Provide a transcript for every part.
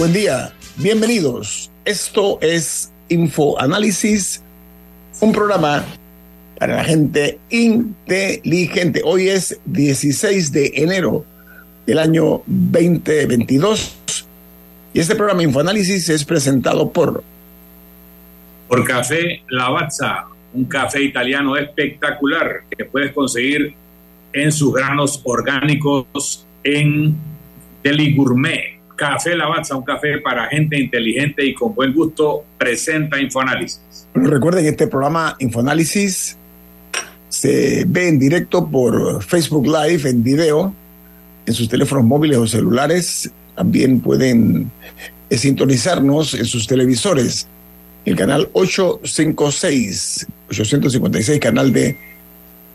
Buen día, bienvenidos. Esto es Infoanálisis, un programa para la gente inteligente. Hoy es 16 de enero del año 2022 y este programa Infoanálisis es presentado por... Por Café Lavazza, un café italiano espectacular que puedes conseguir en sus granos orgánicos en Deli Gourmet Café Lavazza, un café para gente inteligente y con buen gusto, presenta Infoanálisis. Recuerden que este programa Infoanálisis se ve en directo por Facebook Live en video en sus teléfonos móviles o celulares. También pueden eh, sintonizarnos en sus televisores. El canal 856, 856, canal de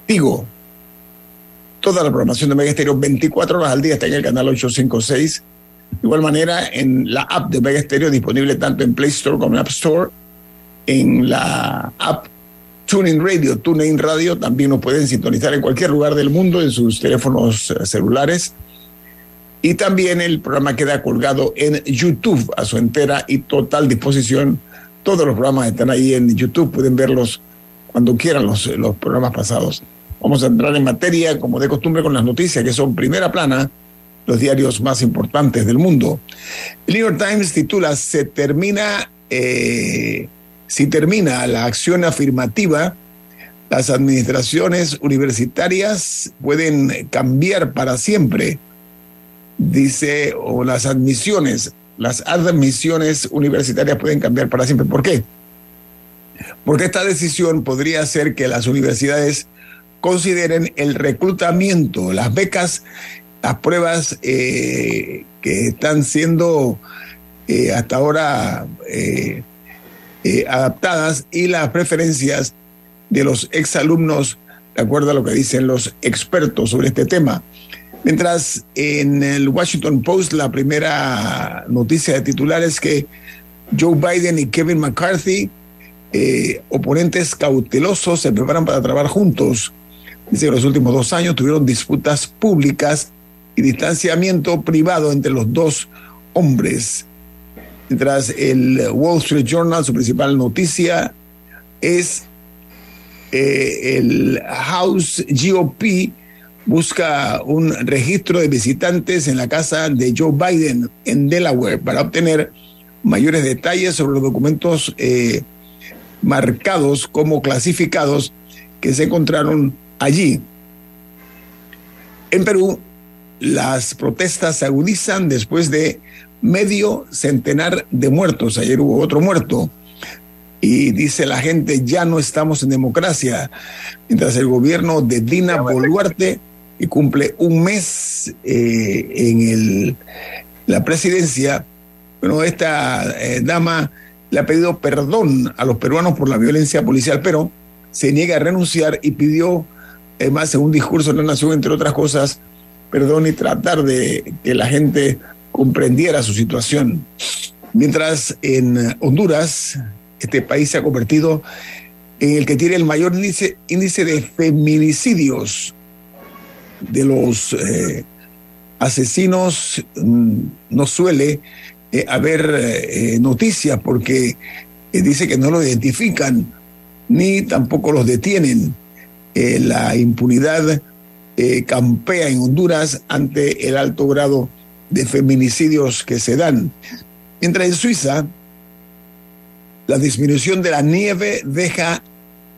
Tigo. Toda la programación de Mega Estéreo 24 horas al día está en el canal 856 de igual manera, en la app de Vega Stereo, disponible tanto en Play Store como en App Store, en la app TuneIn Radio, TuneIn Radio, también nos pueden sintonizar en cualquier lugar del mundo en sus teléfonos eh, celulares. Y también el programa queda colgado en YouTube a su entera y total disposición. Todos los programas están ahí en YouTube, pueden verlos cuando quieran los, los programas pasados. Vamos a entrar en materia, como de costumbre, con las noticias que son primera plana los diarios más importantes del mundo. El New York Times titula Se termina, eh, si termina la acción afirmativa, las administraciones universitarias pueden cambiar para siempre, dice, o las admisiones, las admisiones universitarias pueden cambiar para siempre. ¿Por qué? Porque esta decisión podría hacer que las universidades consideren el reclutamiento, las becas las pruebas eh, que están siendo eh, hasta ahora eh, adaptadas y las preferencias de los exalumnos, de acuerdo a lo que dicen los expertos sobre este tema. Mientras en el Washington Post la primera noticia de titular es que Joe Biden y Kevin McCarthy, oponentes cautelosos, se preparan para trabajar juntos. Dice que los últimos dos años tuvieron disputas públicas y distanciamiento privado entre los dos hombres. Mientras el Wall Street Journal, su principal noticia es eh, el House GOP busca un registro de visitantes en la casa de Joe Biden en Delaware para obtener mayores detalles sobre los documentos eh, marcados como clasificados que se encontraron allí. En Perú, las protestas se agudizan después de medio centenar de muertos. Ayer hubo otro muerto. Y dice la gente, ya no estamos en democracia. Mientras el gobierno de Dina Boluarte, que cumple un mes eh, en el, la presidencia, bueno, esta eh, dama le ha pedido perdón a los peruanos por la violencia policial, pero se niega a renunciar y pidió, además, en un discurso en la Nación, entre otras cosas, perdón, y tratar de que la gente comprendiera su situación. Mientras en Honduras, este país se ha convertido en el que tiene el mayor índice, índice de feminicidios de los eh, asesinos, mm, no suele eh, haber eh, noticias porque dice que no lo identifican ni tampoco los detienen. la impunidad eh, campea en Honduras ante el alto grado de feminicidios que se dan. Mientras en Suiza, la disminución de la nieve deja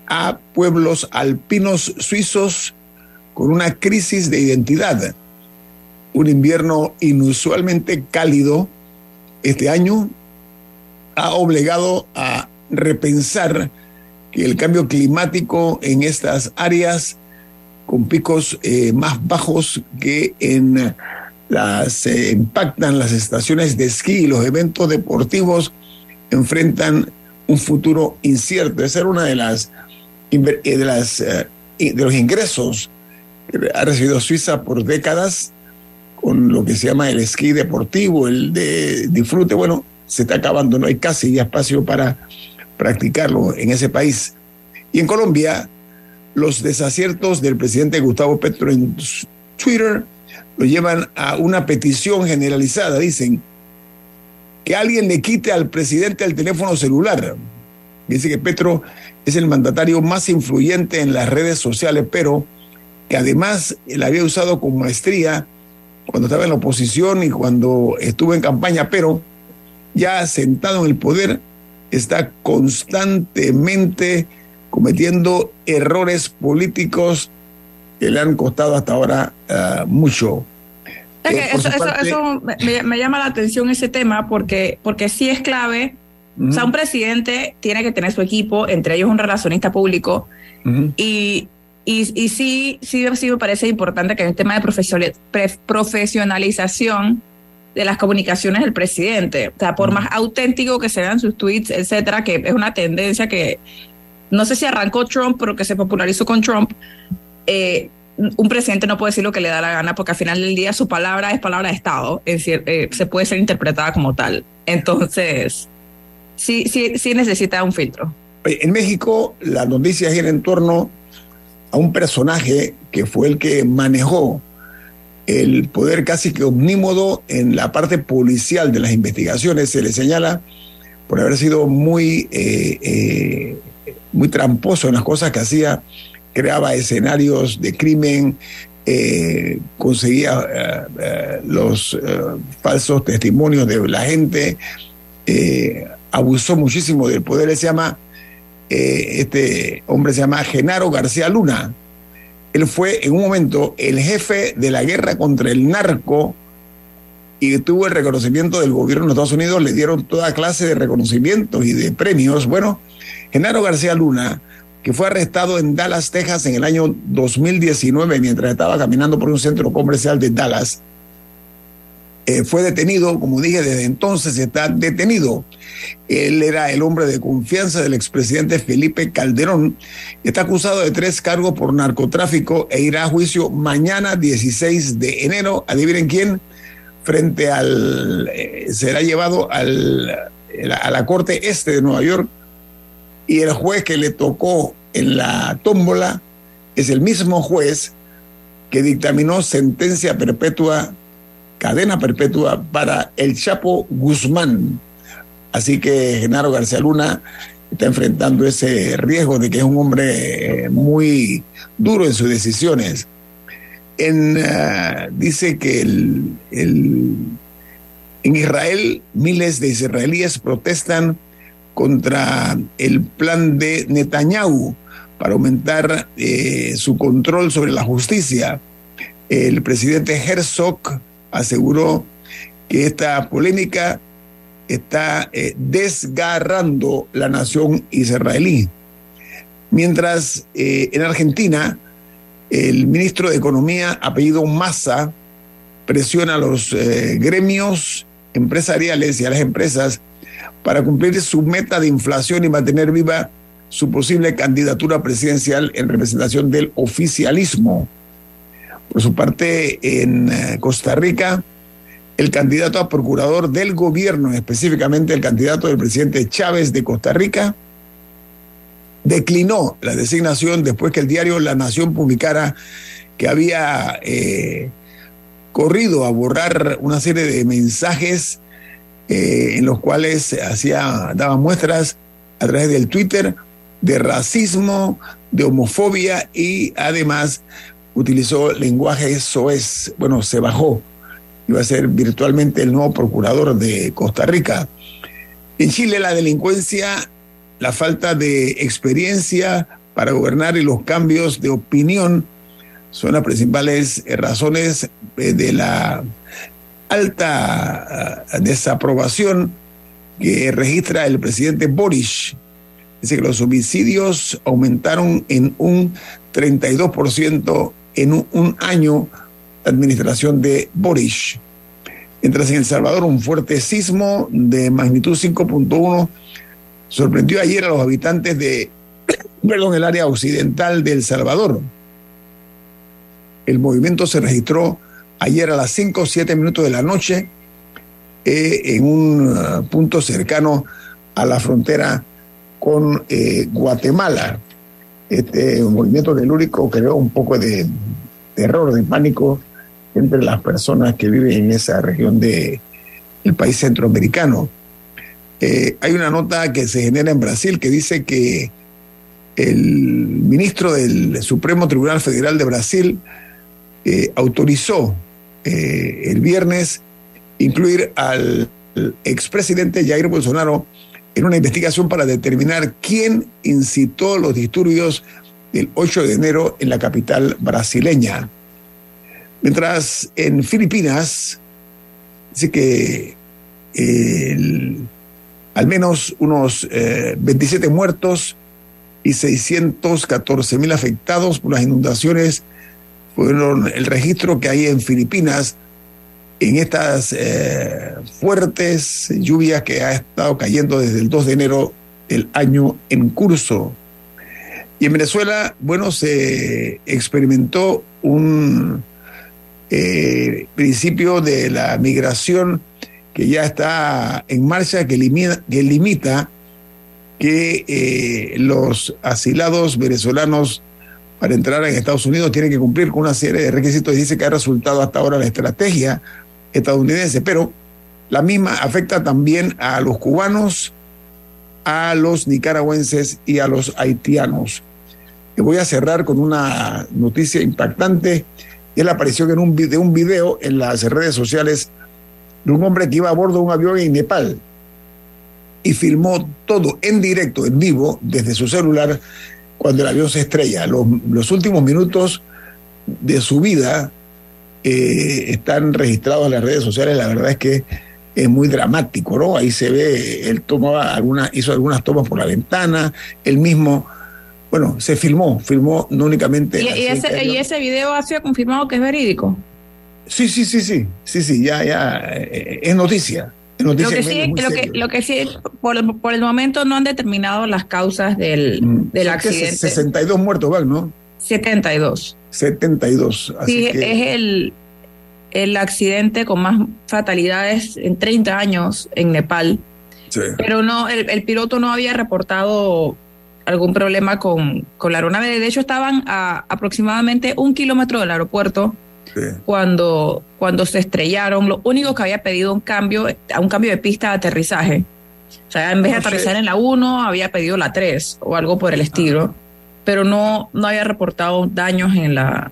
a pueblos alpinos suizos con una crisis de identidad. un invierno inusualmente cálido este año ha obligado a repensar que el cambio climático en estas áreas con picos eh, más bajos que en las eh, impactan las estaciones de esquí y los eventos deportivos enfrentan un futuro incierto. Esa era una de las eh, de las de los ingresos que ha recibido Suiza por décadas con lo que se llama el esquí deportivo, el de disfrute. Bueno, se está acabando, no hay casi espacio para practicarlo en ese país. Y en Colombia, los desaciertos del presidente Gustavo Petro en Twitter lo llevan a una petición generalizada. Dicen que alguien le quite al presidente el teléfono celular. Dice que Petro es el mandatario más influyente en las redes sociales, pero que además él había usado con maestría cuando estaba en la oposición y cuando estuvo en campaña, pero ya sentado en el poder, está constantemente cometiendo errores políticos que le han costado hasta ahora uh, mucho. Eh, eso, parte... eso, me, me, llama la atención ese tema porque, porque sí es clave. Uh -huh. O sea, un presidente tiene que tener su equipo, entre ellos un relacionista público, uh -huh. y, y, y, sí, sí, sí me parece importante que en el tema de profesionalización de las comunicaciones del presidente, o sea, por más auténtico que sean sus tweets, etcétera, que es una tendencia que no sé si arrancó Trump, pero que se popularizó con Trump, eh, un presidente no puede decir lo que le da la gana porque al final del día su palabra es palabra de Estado, eh, se puede ser interpretada como tal. Entonces, sí, sí, sí necesita un filtro. En México, la noticia gira en torno a un personaje que fue el que manejó el poder casi que omnímodo en la parte policial de las investigaciones. Se le señala por haber sido muy, eh, muy tramposo en las cosas que hacía creaba escenarios de crimen, eh, conseguía eh, eh, los falsos testimonios de la gente, abusó muchísimo del poder. Se llama, este hombre se llama Genaro García Luna. Él fue en un momento el jefe de la guerra contra el narco y tuvo el reconocimiento del gobierno de Estados Unidos, le dieron toda clase de reconocimientos y de premios. Bueno, Genaro García Luna que fue arrestado en Dallas, Texas en el año 2019 mientras estaba caminando por un centro comercial de Dallas. Eh, fue detenido, como dije, desde entonces está detenido. Él era el hombre de confianza del expresidente Felipe Calderón. Está acusado de tres cargos por narcotráfico e irá a juicio mañana 16 de enero. Adivinen quién, frente al... Eh, será llevado al, a la Corte Este de Nueva York y el juez que le tocó en la tómbola es el mismo juez que dictaminó sentencia perpetua, cadena perpetua para el Chapo Guzmán. Así que Genaro García Luna está enfrentando ese riesgo de que es un hombre eh, muy duro en sus decisiones. En, uh, dice que el, el, en Israel miles de israelíes protestan contra el plan de Netanyahu para aumentar eh, su control sobre la justicia. El presidente Herzog aseguró que esta polémica está eh, desgarrando la nación israelí. Mientras eh, en Argentina, el ministro de Economía, apellido Massa, presiona a los gremios empresariales y a las empresas para cumplir su meta de inflación y mantener viva su posible candidatura presidencial en representación del oficialismo. Por su parte, en eh, Costa Rica, el candidato a procurador del gobierno, específicamente el candidato del presidente Chávez de Costa Rica, declinó la designación después que el diario La Nación publicara que había eh, corrido a borrar una serie de mensajes eh, en los cuales hacía, daba muestras a través del Twitter de racismo, de homofobia y además utilizó lenguaje soez. Bueno, se bajó. Iba a ser virtualmente el nuevo procurador de Costa Rica. En Chile la delincuencia, la falta de experiencia para gobernar y los cambios de opinión son las principales razones de la alta desaprobación que registra el presidente Boris. Dice que los homicidios aumentaron en un 32% en un, año de administración de Boris. Mientras en El Salvador un fuerte sismo de magnitud 5.1 sorprendió ayer a los habitantes de perdón, el área occidental de El Salvador. El movimiento se registró ayer a las 5 o 7 minutos de la noche eh, en un uh, punto cercano a la frontera con eh, Guatemala. Este movimiento telúrico creó un poco de terror, de pánico entre las personas que viven en esa región del el país centroamericano. Eh, hay una nota que se genera en Brasil que dice que el ministro del Supremo Tribunal Federal de Brasil autorizó el viernes incluir al expresidente Jair Bolsonaro en una investigación para determinar quién incitó los disturbios del 8 de enero en la capital brasileña. Mientras en Filipinas dice que al menos unos 27 eh, muertos y 614 mil afectados por las inundaciones fueron el registro que hay en Filipinas en estas eh, fuertes lluvias que ha estado cayendo desde el 2 de enero del año en curso. Y en Venezuela, bueno, se experimentó un eh, principio de la migración que ya está en marcha, que limita que, limita que eh, los asilados venezolanos para entrar en Estados Unidos tienen que cumplir con una serie de requisitos. y Dice que ha resultado hasta ahora la estrategia estadounidense, pero la misma afecta también a los cubanos, a los nicaragüenses y a los haitianos. Y voy a cerrar con una noticia impactante. Es la aparición en un, de un video en las redes sociales de un hombre que iba a bordo de un avión en Nepal y filmó todo en directo, en vivo, desde su celular, cuando el avión se estrella. Los, los últimos minutos de su vida eh, están registrados en las redes sociales, la verdad es que es muy dramático, ¿no? Ahí se ve, él tomaba alguna, hizo algunas tomas por la ventana, él mismo, bueno, se filmó, filmó no únicamente. ¿Y, ese, video ha sido confirmado que es verídico? Sí, sí, sí, sí, sí, sí, ya, ya, eh, es noticia. Lo que, sí, lo, que, sí, por, el momento no han determinado las causas del, mm, del accidente. 62 muertos van, ¿no? 72. 72. sí, es el, el accidente con más fatalidades en 30 años en Nepal. Pero no, el, piloto no había reportado algún problema con, con la aeronave. De hecho, estaban a aproximadamente un kilómetro del aeropuerto cuando, cuando se estrellaron. Lo único que había pedido un cambio, un cambio de pista de aterrizaje. O sea, en vez de aterrizar en la 1, había pedido la 3 o algo por el estilo pero no, no había reportado daños en la...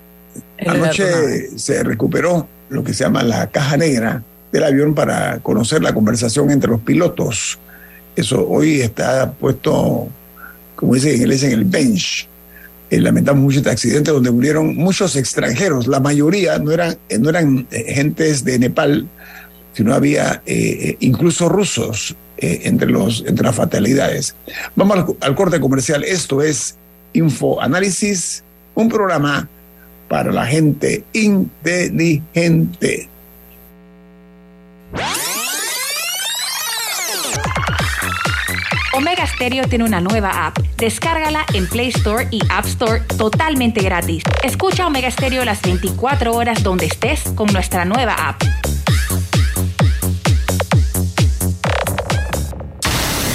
Anoche se recuperó lo que se llama la caja negra del avión para conocer la conversación entre los pilotos. Eso hoy está puesto, como dice en inglés, en el bench. Eh, lamentamos mucho este accidente donde murieron muchos extranjeros. La mayoría no eran, eh, no eran eh, gentes de Nepal, sino había incluso rusos entre, los, entre las fatalidades. Vamos al, al corte comercial. Esto es Infoanálisis, un programa para la gente inteligente. Stereo tiene una nueva app. Descárgala en Play Store y App Store totalmente gratis. Escucha Omega Stereo las 24 horas donde estés con nuestra nueva app.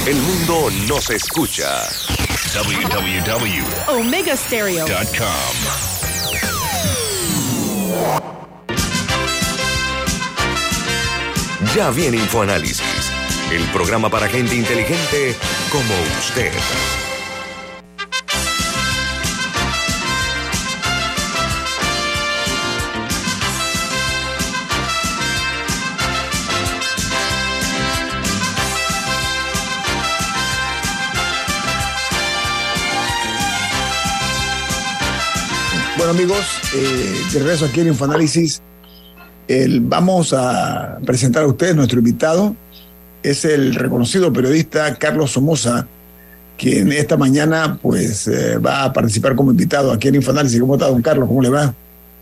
El mundo nos escucha www.omegastereo.com. Ya viene InfoAnálisis, el programa para gente inteligente como usted. Bueno, amigos, eh, de regreso aquí en Infoanálisis, el, vamos a presentar a ustedes nuestro invitado. Es el reconocido periodista Carlos Somoza, quien esta mañana pues eh, va a participar como invitado aquí en Infoanálisis. ¿Cómo está, don Carlos? ¿Cómo le va?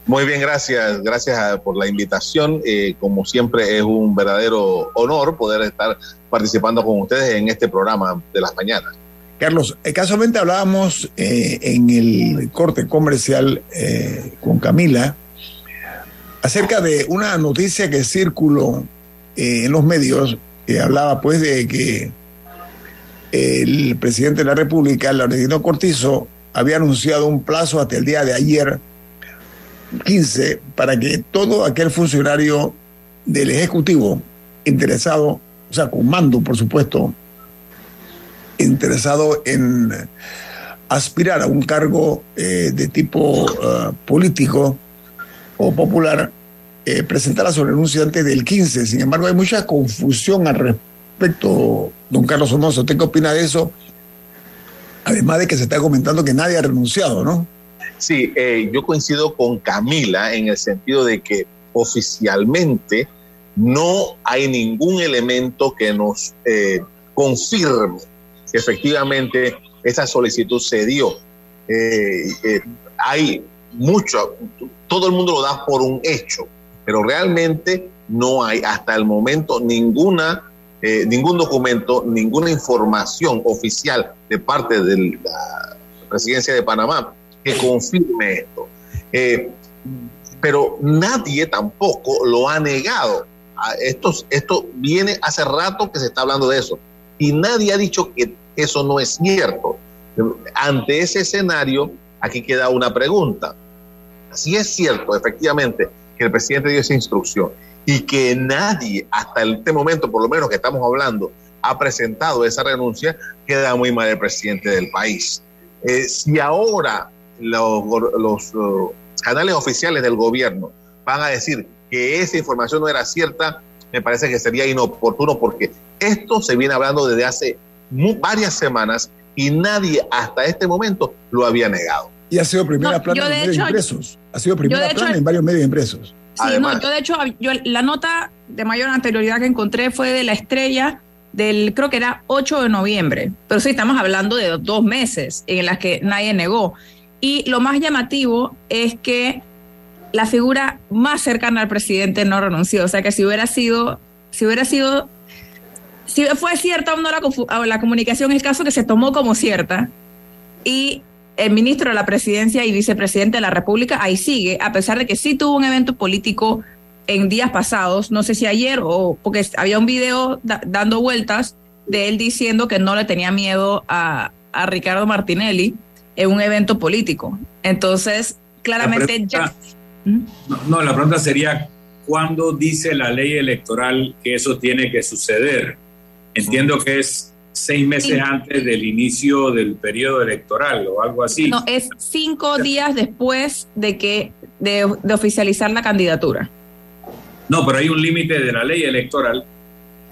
Muy bien, gracias. Gracias por la invitación. Eh, como siempre, es un verdadero honor poder estar participando con ustedes en este programa de las mañanas. Carlos, eh, casualmente hablábamos en el corte comercial con Camila acerca de una noticia que circuló en los medios hablaba pues de que el presidente de la República, Laurentino Cortizo, había anunciado un plazo hasta el día de ayer 15 para que todo aquel funcionario del Ejecutivo interesado, o sea, con mando, por supuesto, interesado en aspirar a un cargo eh, de tipo eh, político o popular, eh, presentara su renuncia antes del 15. Sin embargo, hay mucha confusión al respecto, don Carlos Somoza. ¿Usted qué opina de eso? Además de que se está comentando que nadie ha renunciado, ¿no? Sí, eh, yo coincido con Camila en el sentido de que oficialmente no hay ningún elemento que nos eh, confirme que efectivamente esa solicitud se dio. Eh, hay mucho, todo el mundo lo da por un hecho, pero realmente no hay hasta el momento ninguna, ningún documento, ninguna información oficial de parte de la presidencia de Panamá que confirme esto. Eh, pero nadie tampoco lo ha negado. Esto, esto viene hace rato que se está hablando de eso. Y nadie ha dicho que eso no es cierto. Ante ese escenario, aquí queda una pregunta. Si es cierto, efectivamente, que el presidente dio esa instrucción y que nadie, hasta este momento, por lo menos que estamos hablando, ha presentado esa renuncia, queda muy mal el presidente del país. Eh, si ahora los, canales oficiales del gobierno van a decir que esa información no era cierta, me parece que sería inoportuno porque esto se viene hablando desde hace varias semanas y nadie hasta este momento lo había negado. Y ha sido primera plana en medios impresos. Ha sido primera plana en varios medios impresos. Sí, no, yo de hecho, yo, la nota de mayor anterioridad que encontré fue de la estrella del, creo que era 8 de noviembre. Pero sí, estamos hablando de dos meses en las que nadie negó. Y lo más llamativo es que la figura más cercana al presidente no renunció. O sea que si hubiera sido, si hubiera sido, si fue cierta o no la, la comunicación, el caso que se tomó como cierta. Y el ministro de la presidencia y vicepresidente de la República ahí sigue, a pesar de que sí tuvo un evento político en días pasados, no sé si ayer o porque había un video dando vueltas de él diciendo que no le tenía miedo a, a Ricardo Martinelli en un evento político. Entonces, claramente ya... ¿Mm? No, la pregunta sería, ¿cuándo dice la ley electoral que eso tiene que suceder? Entiendo que es seis meses antes del inicio del periodo electoral o algo así. No, es cinco días después de que de, oficializar la candidatura. No, pero hay un límite de la ley electoral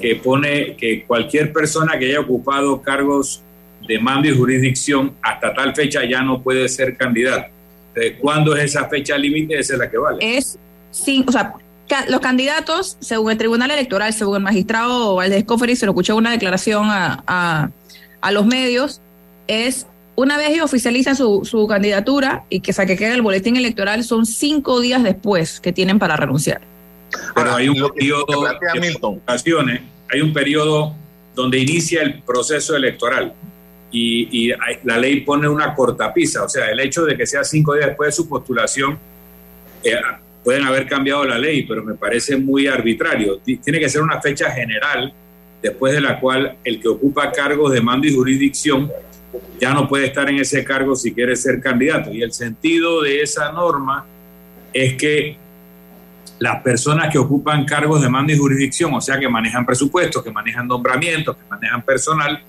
que pone que cualquier persona que haya ocupado cargos de mando y jurisdicción hasta tal fecha ya no puede ser candidato. ¿Cuándo es esa fecha límite? Esa es la que vale. Es, sí, o sea, los candidatos, según el Tribunal Electoral, según el magistrado Valdés Coferi, se lo escuchó una declaración a, a, los medios, es una vez ellos oficializan su, su candidatura y que, saque que quede el boletín electoral, son cinco días después que tienen para renunciar. Pero hay un periodo de hay un periodo donde inicia el proceso electoral y, la ley pone una cortapisa, o sea, el hecho de que sea cinco días después de su postulación, eh, pueden haber cambiado la ley, pero me parece muy arbitrario. Tiene que ser una fecha general después de la cual el que ocupa cargos de mando y jurisdicción ya no puede estar en ese cargo si quiere ser candidato. Y el sentido de esa norma es que las personas que ocupan cargos de mando y jurisdicción, o sea, que manejan presupuestos, que manejan nombramientos, que manejan personal,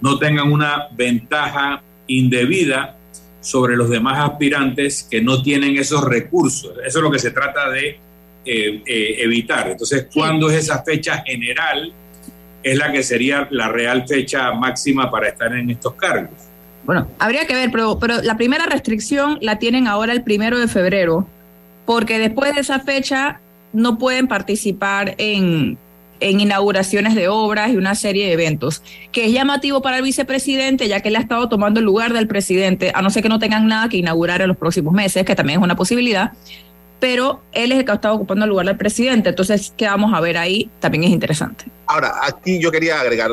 no tengan una ventaja indebida sobre los demás aspirantes que no tienen esos recursos. Eso es lo que se trata de eh, eh, evitar. Entonces, ¿cuándo es esa fecha general? Es la que sería la real fecha máxima para estar en estos cargos. Bueno, habría que ver, pero, pero la primera restricción la tienen ahora el primero de febrero, porque después de esa fecha no pueden participar en, en inauguraciones de obras y una serie de eventos, que es llamativo para el vicepresidente, ya que él ha estado tomando el lugar del presidente, a no ser que no tengan nada que inaugurar en los próximos meses, que también es una posibilidad, pero él es el que ha estado ocupando el lugar del presidente, entonces, ¿qué vamos a ver ahí? También es interesante. Ahora, aquí yo quería agregar,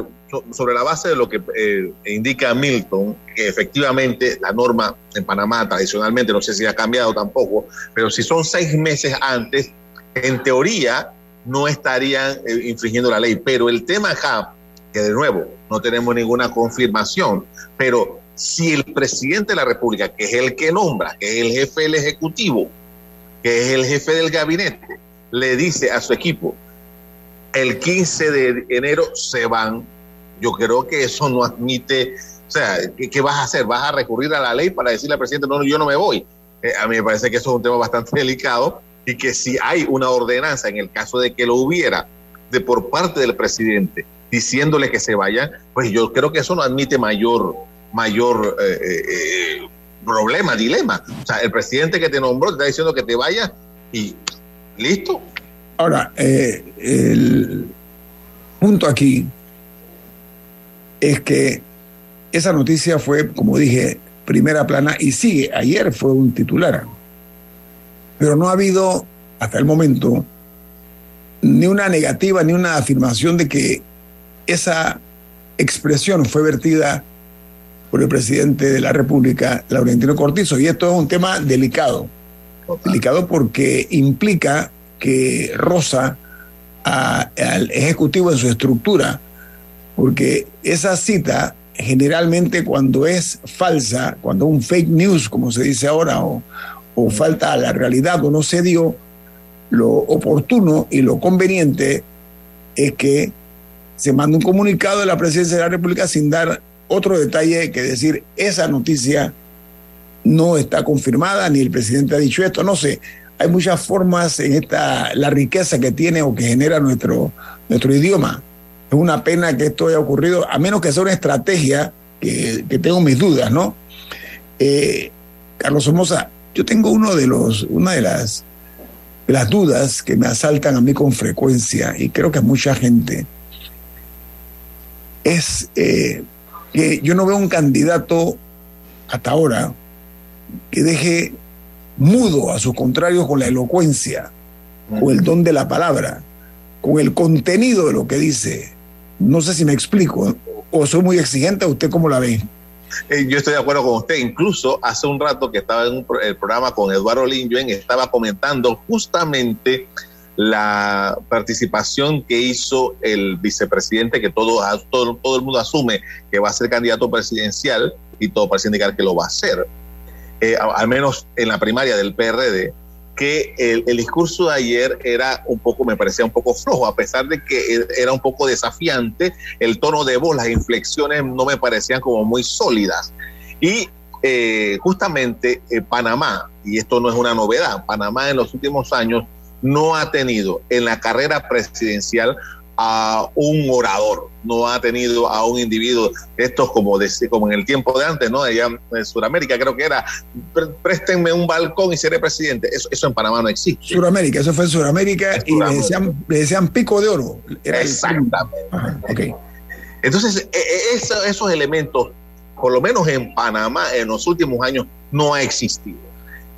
sobre la base de lo que eh, indica Milton, que efectivamente la norma en Panamá tradicionalmente, no sé si ha cambiado tampoco, pero si son seis meses antes, en teoría no estarían eh, infringiendo la ley. Pero el tema acá, que de nuevo no tenemos ninguna confirmación, pero si el presidente de la República, que es el que nombra, que es el jefe del Ejecutivo, que es el jefe del gabinete, le dice a su equipo, el 15 de enero se van, yo creo que eso no admite, o sea, ¿qué, vas a hacer? ¿Vas a recurrir a la ley para decirle al presidente, no, yo no me voy? Eh, a mí me parece que eso es un tema bastante delicado y que si hay una ordenanza, en el caso de que lo hubiera, de por parte del presidente, diciéndole que se vayan, pues yo creo que eso no admite mayor, mayor eh, eh, problema, dilema. O sea, el presidente que te nombró te está diciendo que te vayas y listo. Ahora, eh, el punto aquí es que esa noticia fue, como dije, primera plana y sigue. Ayer fue un titular pero no ha habido hasta el momento ni una negativa ni una afirmación de que esa expresión fue vertida por el presidente de la República, Laurentino Cortizo. Y esto es un tema delicado. Delicado porque implica que roza al Ejecutivo en su estructura, porque esa cita generalmente cuando es falsa, cuando un fake news, como se dice ahora, o, o falta a la realidad o no se dio, lo oportuno y lo conveniente es que se manda un comunicado de la presidencia de la República sin dar otro detalle que decir esa noticia no está confirmada, ni el presidente ha dicho esto, no sé. Hay muchas formas en esta, la riqueza que tiene o que genera nuestro, nuestro idioma. Es una pena que esto haya ocurrido, a menos que sea una estrategia, que, tengo mis dudas, ¿no? Eh, Carlos Somoza, yo tengo uno de los, una de las, las dudas que me asaltan a mí con frecuencia y creo que a mucha gente es eh, que yo no veo un candidato hasta ahora que deje mudo a sus contrarios con la elocuencia, o el don de la palabra, con el contenido de lo que dice. No sé si me explico, o soy muy exigente, ¿usted cómo la ve? Eh, yo estoy de acuerdo con usted. Incluso hace un rato que estaba en el programa con Eduardo Linjuen, estaba comentando justamente la participación que hizo el vicepresidente, que todo, todo, el mundo asume que va a ser candidato presidencial y todo parece indicar que lo va a hacer. Eh, al menos en la primaria del PRD, que el, discurso de ayer era un poco, me parecía un poco flojo, a pesar de que era un poco desafiante, el tono de voz, las inflexiones no me parecían como muy sólidas. Y eh, justamente eh, Panamá, y esto no es una novedad, Panamá en los últimos años no ha tenido en la carrera presidencial a un orador, no ha tenido a un individuo, estos como, como en el tiempo de antes, ¿no? Allá en Sudamérica creo que era, préstenme un balcón y seré presidente. Eso, eso en Panamá no existe. Sudamérica, eso fue en Sudamérica y le decían, le decían, pico de oro. Exactamente. Entonces, e, e, esos elementos, por lo menos en Panamá, en los últimos años, no ha existido.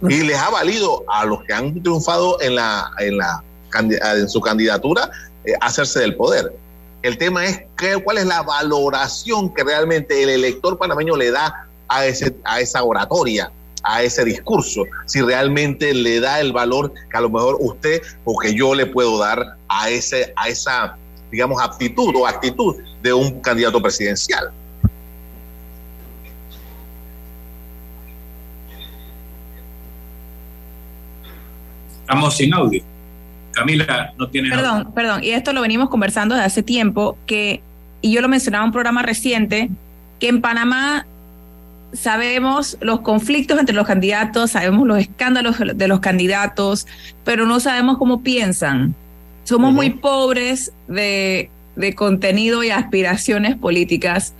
Y les ha valido a los que han triunfado en la, en la en su candidatura eh, hacerse del poder. El tema es que, cuál es la valoración que realmente el elector panameño le da a, ese, a esa oratoria, a ese discurso, si realmente le da el valor que a lo mejor usted o que yo le puedo dar a, ese, a esa, digamos, aptitud o actitud de un candidato presidencial. Estamos sin audio. Camila, no tiene. Perdón, perdón, y esto lo venimos conversando desde hace tiempo, que, y yo lo mencionaba en un programa reciente, que en Panamá sabemos los conflictos entre los candidatos, sabemos los escándalos de los candidatos, pero no sabemos cómo piensan. Somos muy pobres de, de contenido y aspiraciones políticas,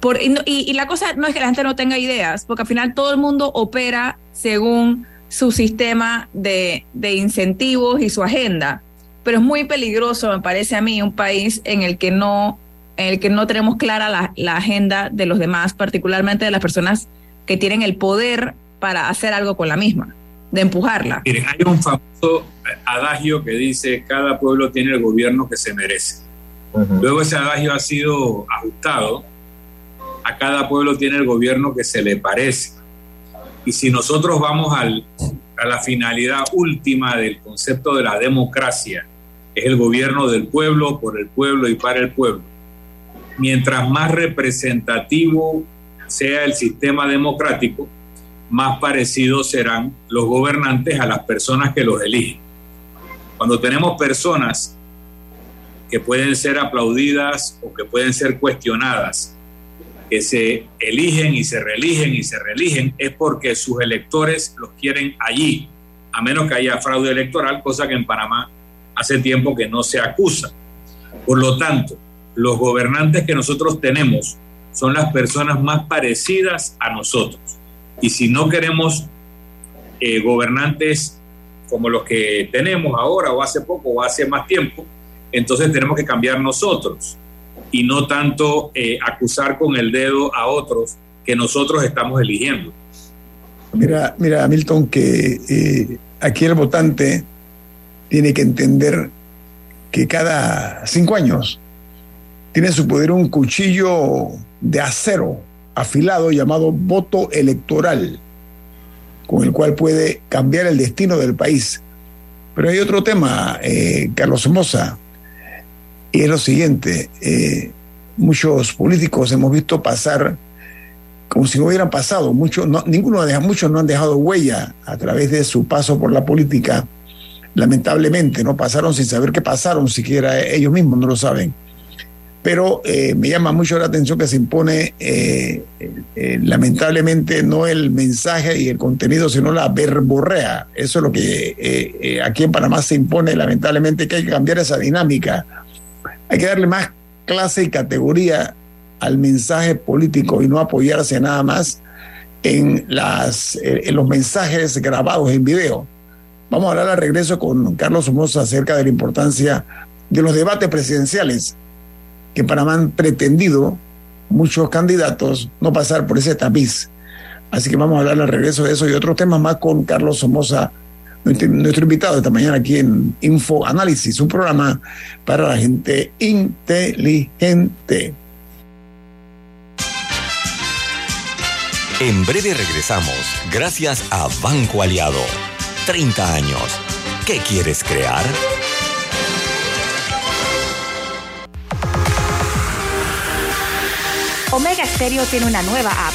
Por, y, la cosa no es que la gente no tenga ideas, porque al final todo el mundo opera según su sistema de, incentivos y su agenda. Pero es muy peligroso, me parece a mí, un país en el que no, en el que no tenemos clara la, la agenda de los demás, particularmente de las personas que tienen el poder para hacer algo con la misma, de empujarla. Miren, hay un famoso adagio que dice, cada pueblo tiene el gobierno que se merece. Luego ese adagio ha sido ajustado a cada pueblo tiene el gobierno que se le parece. Y si nosotros vamos a la finalidad última del concepto de la democracia, es el gobierno del pueblo, por el pueblo y para el pueblo. Mientras más representativo sea el sistema democrático, más parecidos serán los gobernantes a las personas que los eligen. Cuando tenemos personas que pueden ser aplaudidas o que pueden ser cuestionadas que se eligen y se reeligen y se reeligen es porque sus electores los quieren allí, a menos que haya fraude electoral, cosa que en Panamá hace tiempo que no se acusa. Por lo tanto, los gobernantes que nosotros tenemos son las personas más parecidas a nosotros. Y si no queremos eh, gobernantes como los que tenemos ahora o hace poco o hace más tiempo, entonces tenemos que cambiar nosotros y no tanto eh, acusar con el dedo a otros que nosotros estamos eligiendo. Mira, mira, Milton, que eh, aquí el votante tiene que entender que cada cinco años tiene en su poder un cuchillo de acero afilado llamado voto electoral, con el cual puede cambiar el destino del país. Pero hay otro tema, eh, Carlos Somoza, y es lo siguiente, eh, muchos políticos hemos visto pasar como si no hubieran pasado, muchos, no, ninguno de muchos no han dejado huella a través de su paso por la política, lamentablemente, no pasaron sin saber qué pasaron, siquiera ellos mismos no lo saben. Pero eh, me llama mucho la atención que se impone, eh, lamentablemente, no el mensaje y el contenido, sino la verborrea. Eso es lo que aquí en Panamá se impone, lamentablemente, que hay que cambiar esa dinámica hay que darle más clase y categoría al mensaje político y no apoyarse nada más en, las, en los mensajes grabados en video. Vamos a hablar al regreso con Carlos Somoza acerca de la importancia de los debates presidenciales que Panamá han pretendido muchos candidatos no pasar por ese tapiz. Así que vamos a hablar al regreso de eso y otros temas más con Carlos Somoza nuestro, invitado esta mañana aquí en Info Análisis, un programa para la gente inteligente. En breve regresamos, gracias a Banco Aliado. 30 años. ¿Qué quieres crear? Omega Stereo tiene una nueva app.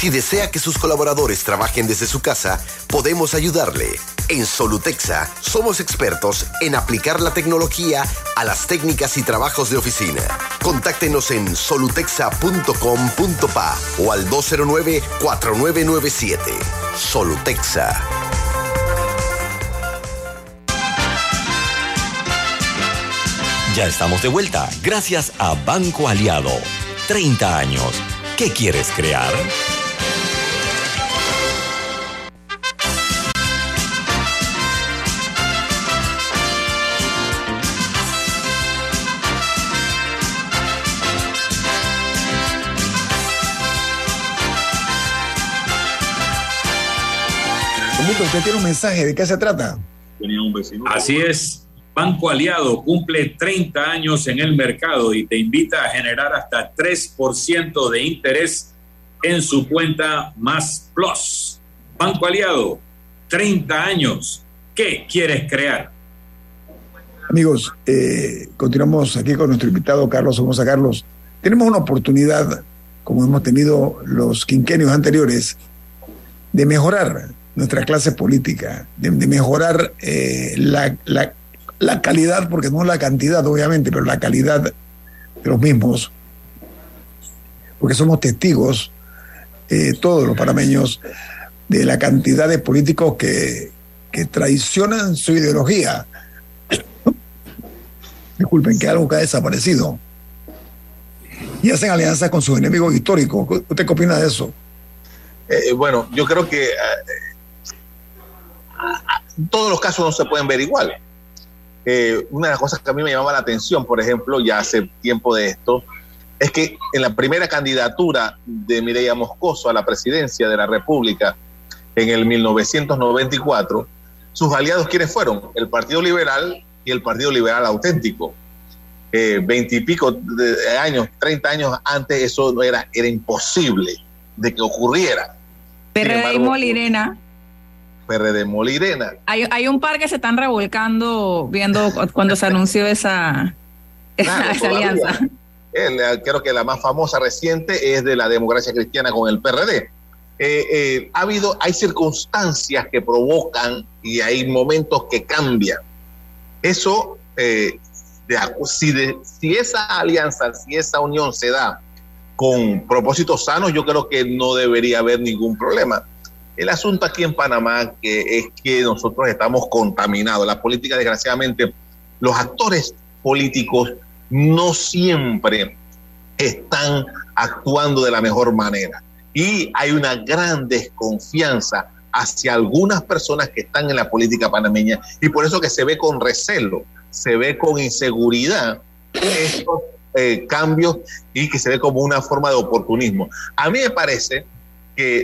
Si desea que sus colaboradores trabajen desde su casa, podemos ayudarle. En Solutexa somos expertos en aplicar la tecnología a las técnicas y trabajos de oficina. Contáctenos en solutexa.com.pa o al 209-4997. Solutexa. Ya estamos de vuelta, gracias a Banco Aliado. 30 años. ¿Qué quieres crear? Usted tiene un mensaje. ¿De qué se trata? Así es. Banco Aliado cumple 30 años en el mercado y te invita a generar hasta 3% de interés en su cuenta Más Plus. Banco Aliado, 30 años. ¿Qué quieres crear? Amigos, eh, continuamos aquí con nuestro invitado Carlos Somoza Carlos. Tenemos una oportunidad, como hemos tenido los quinquenios anteriores, de mejorar nuestra clase política, de, mejorar eh, la, la, calidad, porque no la cantidad, obviamente, pero la calidad de los mismos, porque somos testigos, eh, todos los panameños, de la cantidad de políticos que, que traicionan su ideología. Disculpen, que algo que ha desaparecido. Y hacen alianzas con sus enemigos históricos. ¿Usted qué opina de eso? Eh, bueno, yo creo que eh, todos los casos no se pueden ver igual. Eh, una de las cosas que a mí me llamaba la atención, por ejemplo, ya hace tiempo de esto, es que en la primera candidatura de Mireya Moscoso a la presidencia de la República en el 1994, sus aliados, ¿quiénes fueron? El Partido Liberal y el Partido Liberal Auténtico. Eh, veintipico de años, treinta años antes, eso no era, era imposible de que ocurriera. PRD y Molirena. PRD Molirena. Hay, hay un par que se están revolcando viendo cuando se anunció esa, esa, alianza. creo que la más famosa reciente es de la democracia cristiana con el PRD. Eh, eh, ha habido, hay circunstancias que provocan y hay momentos que cambian. Eso, eh, si, si esa alianza, si esa unión se da con propósitos sanos, yo creo que no debería haber ningún problema. El asunto aquí en Panamá que es que nosotros estamos contaminados. La política, desgraciadamente, los actores políticos no siempre están actuando de la mejor manera y hay una gran desconfianza hacia algunas personas que están en la política panameña y por eso que se ve con recelo, se ve con inseguridad estos eh, cambios y que se ve como una forma de oportunismo. A mí me parece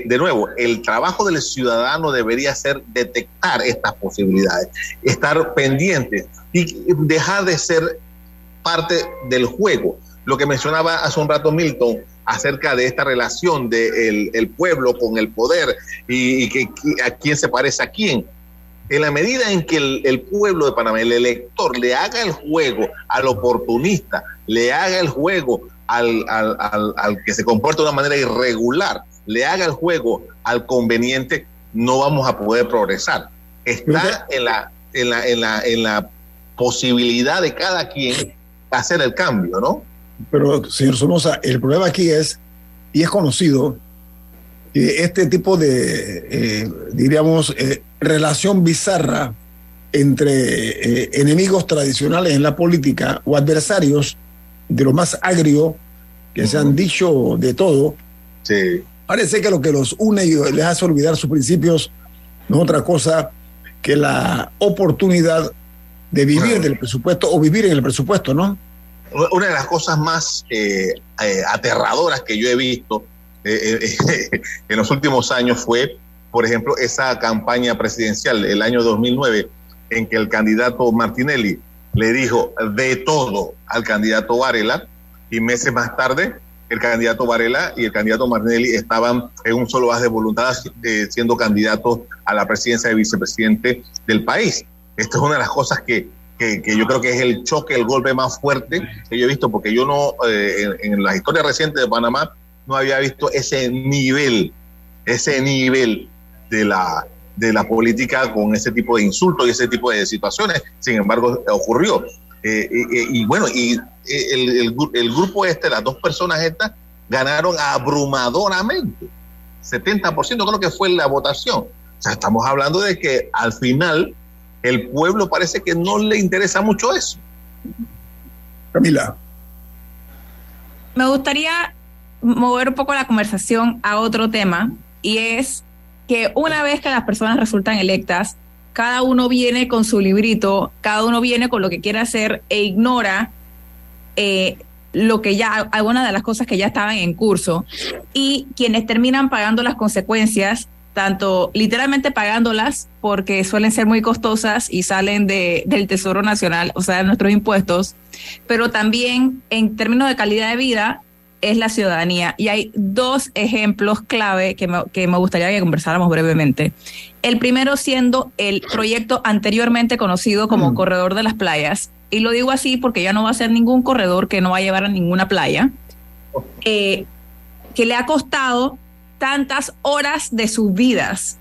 de nuevo, el trabajo del ciudadano debería ser detectar estas posibilidades, estar pendientes y dejar de ser parte del juego. Lo que mencionaba hace un rato Milton, acerca de esta relación del de el pueblo con el poder y, que, a quién se parece a quién. En la medida en que el, pueblo de Panamá, el elector, le haga el juego al oportunista, le haga el juego al, al, que se comporta de una manera irregular, le haga el juego al conveniente, no vamos a poder progresar. Está en la, en la, en la, en la posibilidad de cada quien hacer el cambio, ¿no? Pero, señor Somoza, el problema aquí es, y es conocido, que este tipo de, eh, diríamos, eh, relación bizarra entre eh, enemigos tradicionales en la política o adversarios de lo más agrio que se han dicho de todo, sí. Parece que lo que los une y les hace olvidar sus principios no es otra cosa que la oportunidad de vivir del presupuesto o vivir en el presupuesto, ¿no? una de las cosas más eh, eh, aterradoras que yo he visto eh, en los últimos años fue, por ejemplo, esa campaña presidencial del año 2009 en que el candidato Martinelli le dijo de todo al candidato Varela y meses más tarde el candidato Varela y el candidato Martinelli estaban en un solo base de voluntad siendo candidatos a la presidencia de vicepresidente del país. Esto es una de las cosas que que, yo creo que es el choque, el golpe más fuerte que yo he visto, porque yo no, eh, en, en, la historia reciente de Panamá, no había visto ese nivel, ese nivel de la, de la política con ese tipo de insultos y ese tipo de situaciones. Sin embargo, ocurrió. Eh, y bueno, y el, el, el, grupo este, las dos personas estas, ganaron abrumadoramente. 70% creo que fue la votación. O sea, estamos hablando de que al final el pueblo parece que no le interesa mucho eso. Camila. Me gustaría mover un poco la conversación a otro tema y es que una vez que las personas resultan electas, cada uno viene con su librito, cada uno viene con lo que quiere hacer e ignora eh, lo que ya, algunas de las cosas que ya estaban en curso. Y quienes terminan pagando las consecuencias tanto literalmente pagándolas porque suelen ser muy costosas y salen de, del Tesoro Nacional, o sea, de nuestros impuestos, pero también en términos de calidad de vida es la ciudadanía. Y hay dos ejemplos clave que me, que me gustaría que conversáramos brevemente. El primero siendo el proyecto anteriormente conocido como mm. Corredor de las Playas. Y lo digo así porque ya no va a ser ningún corredor que no va a llevar a ninguna playa, eh, que le ha costado tantas horas de sus vidas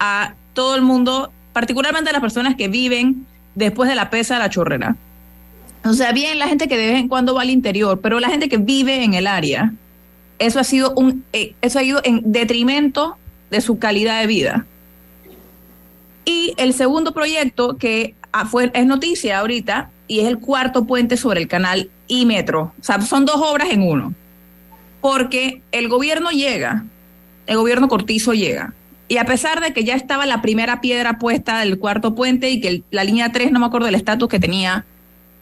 a todo el mundo, particularmente a las personas que viven después de la pesa de la chorrera. O sea, bien la gente que de vez en cuando va al interior, pero la gente que vive en el área, eso ha sido un, eh, eso ha ido en detrimento de su calidad de vida. Y el segundo proyecto que ah, fue, es noticia ahorita y es el cuarto puente sobre el canal y metro. O sea, son dos obras en uno. Porque el gobierno llega, el gobierno Cortizo llega. Y a pesar de que ya estaba la primera piedra puesta del cuarto puente y que la línea 3, no me acuerdo del estatus que tenía,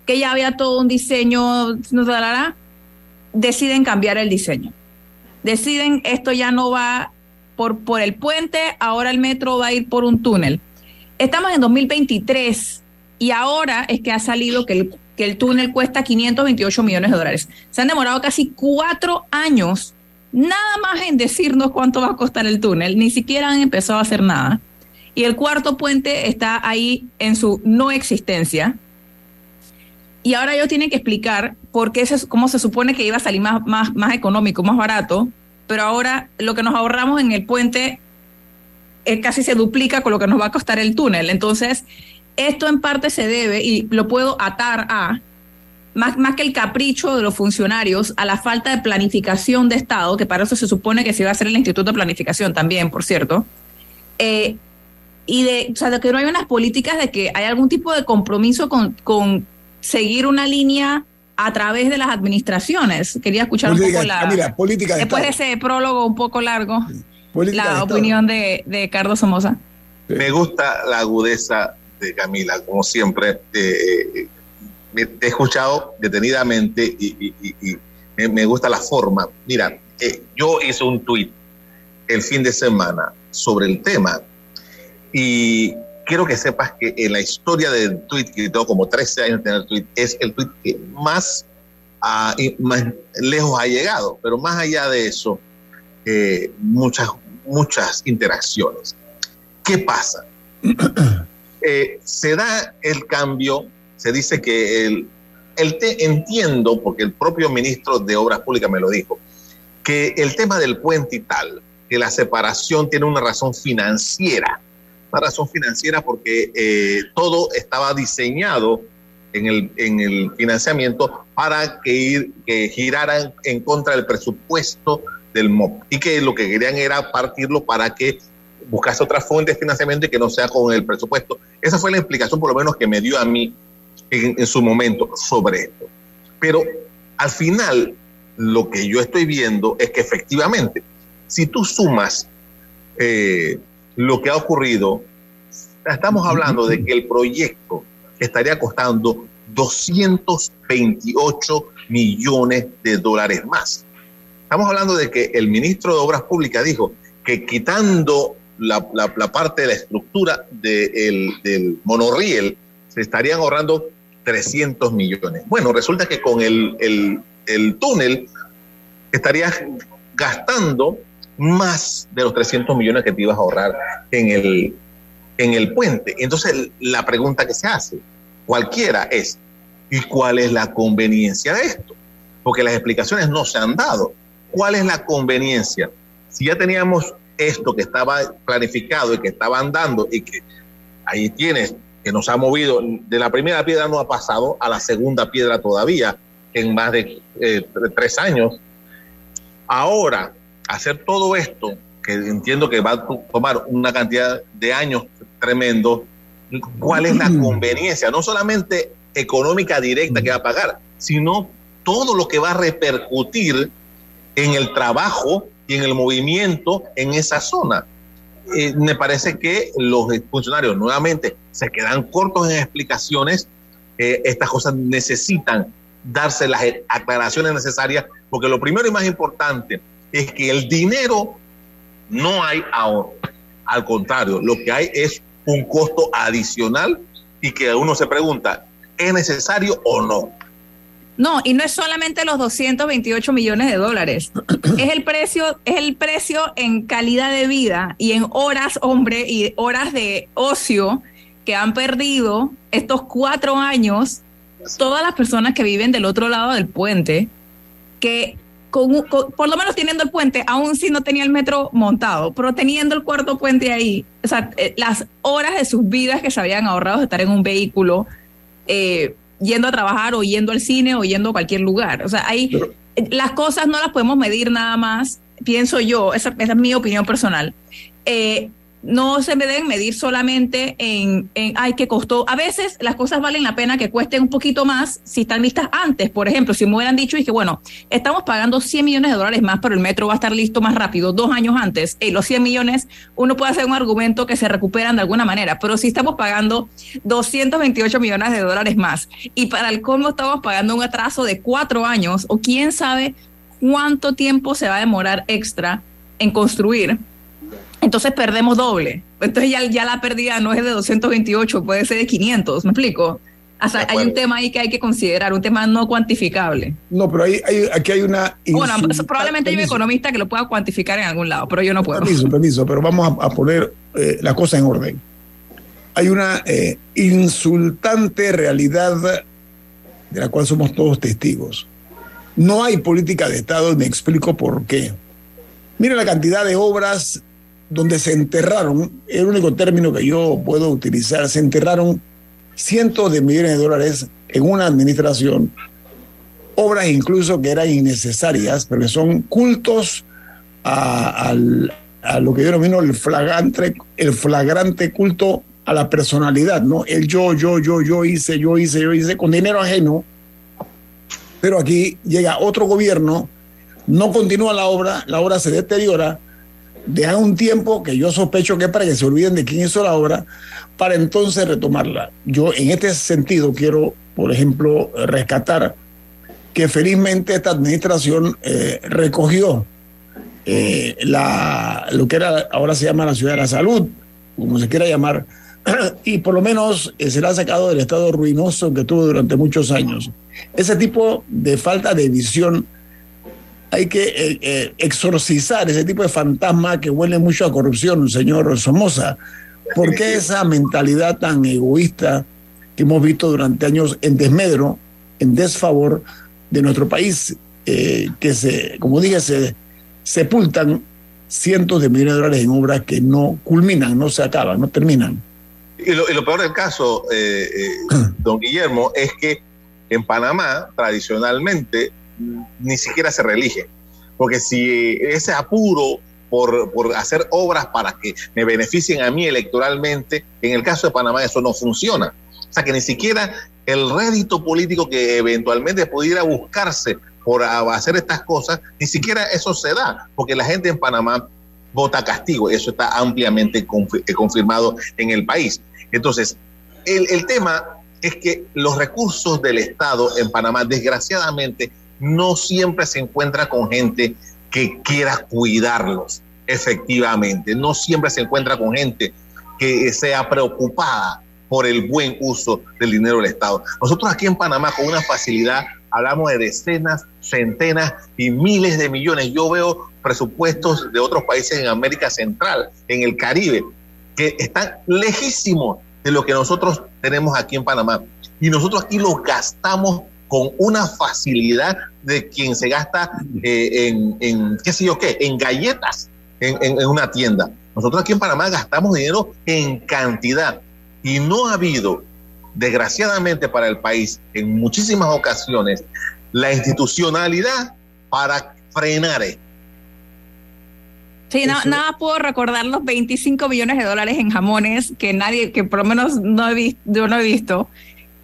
que ya había todo un diseño, deciden cambiar el diseño. Deciden esto ya no va por, por el puente, ahora el metro va a ir por un túnel. Estamos en 2023 y ahora es que ha salido que el, que el túnel cuesta 528 millones de dólares. Se han demorado casi cuatro años nada más en decirnos cuánto va a costar el túnel, ni siquiera han empezado a hacer nada. Y el cuarto puente está ahí en su no existencia. Y ahora ellos tienen que explicar por qué se, cómo se supone que iba a salir más, más, más económico, más barato, pero ahora lo que nos ahorramos en el puente es, casi se duplica con lo que nos va a costar el túnel. Entonces, esto en parte se debe, y lo puedo atar a, más, más que el capricho de los funcionarios, a la falta de planificación de Estado, que para eso se supone que se iba a hacer el Instituto de Planificación también, por cierto, eh, y de, o sea, de que no hay unas políticas de que hay algún tipo de compromiso con seguir una línea a través de las administraciones. Quería escuchar un poco la... política después de ese prólogo un poco largo, la opinión de, de Carlos Somoza. Me gusta la agudeza de Camila, como siempre. Eh, he escuchado detenidamente y, me gusta la forma. Mira, eh, yo hice un tuit el fin de semana sobre el tema y quiero que sepas que en la historia del tweet, que tengo como 13 años en tener tweet, es el tweet que más, más lejos ha llegado, pero más allá de eso, eh, muchas, muchas interacciones. ¿Qué pasa? Eh, se da el cambio, se dice que el, el te, entiendo, porque el propio ministro de Obras Públicas me lo dijo, que el tema del puente y tal, que la separación tiene una razón financiera, razón financiera porque eh, todo estaba diseñado en el, en el financiamiento para que, ir, giraran en contra del presupuesto del MOP y que lo que querían era partirlo para que buscase otra fuente de financiamiento y que no sea con el presupuesto. Esa fue la explicación, por lo menos, que me dio a mí en, su momento sobre esto. Pero al final, lo que yo estoy viendo es que efectivamente, si tú sumas eh, lo que ha ocurrido, estamos hablando de que el proyecto estaría costando 228 millones de dólares más. Estamos hablando de que el ministro de Obras Públicas dijo que quitando la, parte de la estructura del monorriel, se estarían ahorrando 300 millones. Bueno, resulta que con el, el, el túnel estarías gastando más de los 300 millones que te ibas a ahorrar en el, en el puente. Entonces, la pregunta que se hace, cualquiera es, ¿y cuál es la conveniencia de esto? Porque las explicaciones no se han dado. ¿Cuál es la conveniencia? Si ya teníamos esto que estaba planificado y que estaba andando y que ahí tienes que nos ha movido, de la primera piedra no ha pasado a la segunda piedra todavía en más de eh, tres años. Ahora, hacer todo esto, que entiendo que va a tomar una cantidad de años tremendo, ¿cuál es la conveniencia? No solamente económica directa que va a pagar, sino todo lo que va a repercutir en el trabajo y en el movimiento en esa zona. Eh, me parece que los funcionarios nuevamente se quedan cortos en explicaciones. Eh, estas cosas necesitan darse las aclaraciones necesarias, porque lo primero y más importante es que el dinero no hay ahorro. Al contrario, lo que hay es un costo adicional y que uno se pregunta, ¿es necesario o no? No, y no es solamente los 228 millones de dólares. es el precio, es el precio en calidad de vida y en horas, hombre, y horas de ocio que han perdido estos cuatro años todas las personas que viven del otro lado del puente, que con, por lo menos teniendo el puente, aún si no tenía el metro montado, pero teniendo el cuarto puente ahí, o sea, eh, las horas de sus vidas que se habían ahorrado de estar en un vehículo, eh, yendo a trabajar o yendo al cine o yendo a cualquier lugar. O sea, ahí las cosas no las podemos medir nada más pienso yo, esa, esa es mi opinión personal, eh, no se me deben medir solamente en, en, ay, que costó. A veces las cosas valen la pena que cuesten un poquito más si están listas antes. Por ejemplo, si me hubieran dicho que, bueno, estamos pagando 100 millones de dólares más, pero el metro va a estar listo más rápido, dos años antes, y los 100 millones, uno puede hacer un argumento que se recuperan de alguna manera. Pero si estamos pagando 228 millones de dólares más y para el colmo estamos pagando un atraso de cuatro años, o quién sabe cuánto tiempo se va a demorar extra en construir entonces perdemos doble. Entonces ya, ya la pérdida no es de 228, puede ser de 500, ¿me explico? O sea, hay un tema ahí que hay que considerar, un tema no cuantificable. No, pero hay, aquí hay una... Bueno, probablemente hay un economista que lo pueda cuantificar en algún lado, pero yo no puedo. Permiso, permiso, pero vamos a, poner eh, la cosa en orden. Hay una eh, insultante realidad de la cual somos todos testigos. No hay política de Estado y me explico por qué. Mira la cantidad de obras donde se enterraron, el único término que yo puedo utilizar, se enterraron cientos de millones de dólares en una administración, obras incluso que eran innecesarias, pero que son cultos a, lo que yo denomino el flagrante, el flagrante culto a la personalidad, ¿no? El yo, yo, yo, yo hice, yo hice, yo hice, con dinero ajeno. Pero aquí llega otro gobierno, no continúa la obra, la obra se deteriora, dejan un tiempo que yo sospecho que es para que se olviden de quién hizo la obra, para entonces retomarla. Yo en este sentido quiero, por ejemplo, rescatar que felizmente esta administración eh, recogió eh, la, lo que ahora se llama la ciudad de la salud, como se quiera llamar, y por lo menos eh, se la ha sacado del estado ruinoso que tuvo durante muchos años. Ese tipo de falta de visión hay que eh, eh, exorcizar ese tipo de fantasma que huele mucho a corrupción, señor Somoza. ¿Por qué esa mentalidad tan egoísta que hemos visto durante años en desmedro, en desfavor de nuestro país, eh, que se, como dije, se sepultan cientos de millones de dólares en obras que no culminan, no se acaban, no terminan? Y lo, y lo peor del caso, don Guillermo, es que en Panamá, tradicionalmente, ni siquiera se reelige. Porque si ese apuro por, por, hacer obras para que me beneficien a mí electoralmente, en el caso de Panamá eso no funciona. O sea que ni siquiera el rédito político que eventualmente pudiera buscarse por hacer estas cosas, ni siquiera eso se da, porque la gente en Panamá vota castigo y eso está ampliamente eh, confirmado en el país. Entonces, el, el tema es que los recursos del Estado en Panamá, desgraciadamente, no siempre se encuentra con gente que quiera cuidarlos efectivamente, no siempre se encuentra con gente que sea preocupada por el buen uso del dinero del Estado. Nosotros aquí en Panamá con una facilidad hablamos de decenas, centenas y miles de millones. Yo veo presupuestos de otros países en América Central, en el Caribe, que están lejísimos de lo que nosotros tenemos aquí en Panamá. Y nosotros aquí lo gastamos con una facilidad de quien se gasta eh, en, qué sé yo qué, en galletas en, una tienda. Nosotros aquí en Panamá gastamos dinero en cantidad y no ha habido, desgraciadamente para el país, en muchísimas ocasiones, la institucionalidad para frenar esto. Sí, nada puedo recordar los 25 millones de dólares en jamones que nadie, que por lo menos no he visto, yo no he visto,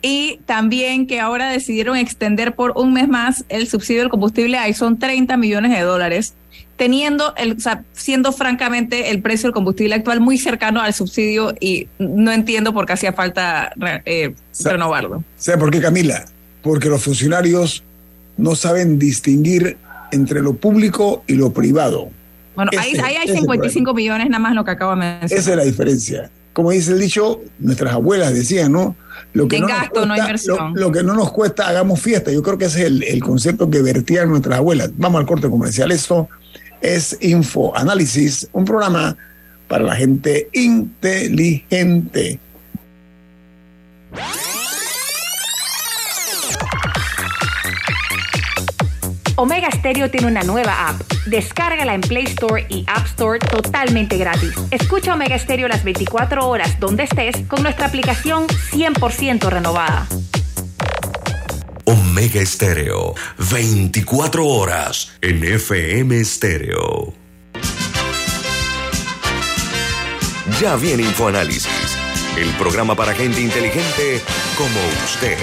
y también que ahora decidieron extender por un mes más el subsidio del combustible, ahí son 30 millones de dólares, teniendo, el, o sea, siendo francamente el precio del combustible actual muy cercano al subsidio y no entiendo por qué hacía falta eh, renovarlo. ¿Sabe por qué, Camila? Porque los funcionarios no saben distinguir entre lo público y lo privado. Bueno, ahí, hay 55 millones nada más lo que acabo de mencionar. Esa es la diferencia. Como dice el dicho, nuestras abuelas decían, ¿no? Lo que no gasto, no inversión. Lo, que no nos cuesta, hagamos fiesta. Yo creo que ese es el, concepto que vertían nuestras abuelas. Vamos al corte comercial. Esto es Info Análisis, un programa para la gente inteligente. Omega Stereo tiene una nueva app. Descárgala en Play Store y App Store totalmente gratis. Escucha Omega Stereo las 24 horas donde estés con nuestra aplicación 100% renovada. Omega Stereo, 24 horas en FM Stereo. Ya viene InfoAnálisis, el programa para gente inteligente como usted.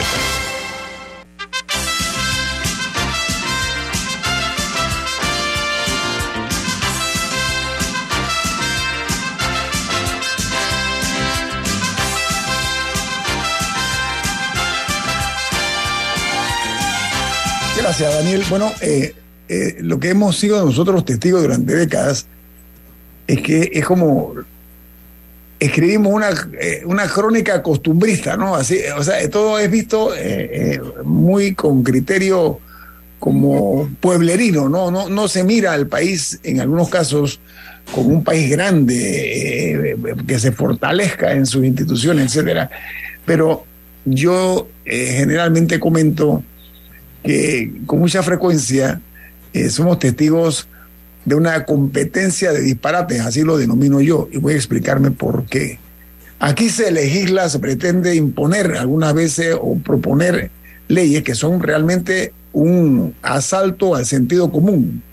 Gracias, Daniel. Bueno, eh, eh, lo que hemos sido nosotros testigos durante décadas es que es como escribimos una, eh, una crónica costumbrista, ¿no? Así, o sea, todo es visto muy con criterio como pueblerino, ¿no? ¿no? No se mira al país en algunos casos como un país grande, que se fortalezca en sus instituciones, etcétera. Pero yo generalmente comento que con mucha frecuencia eh, somos testigos de una competencia de disparates, así lo denomino yo, y voy a explicarme por qué. Aquí se legisla, se pretende imponer algunas veces o proponer leyes que son realmente un asalto al sentido común.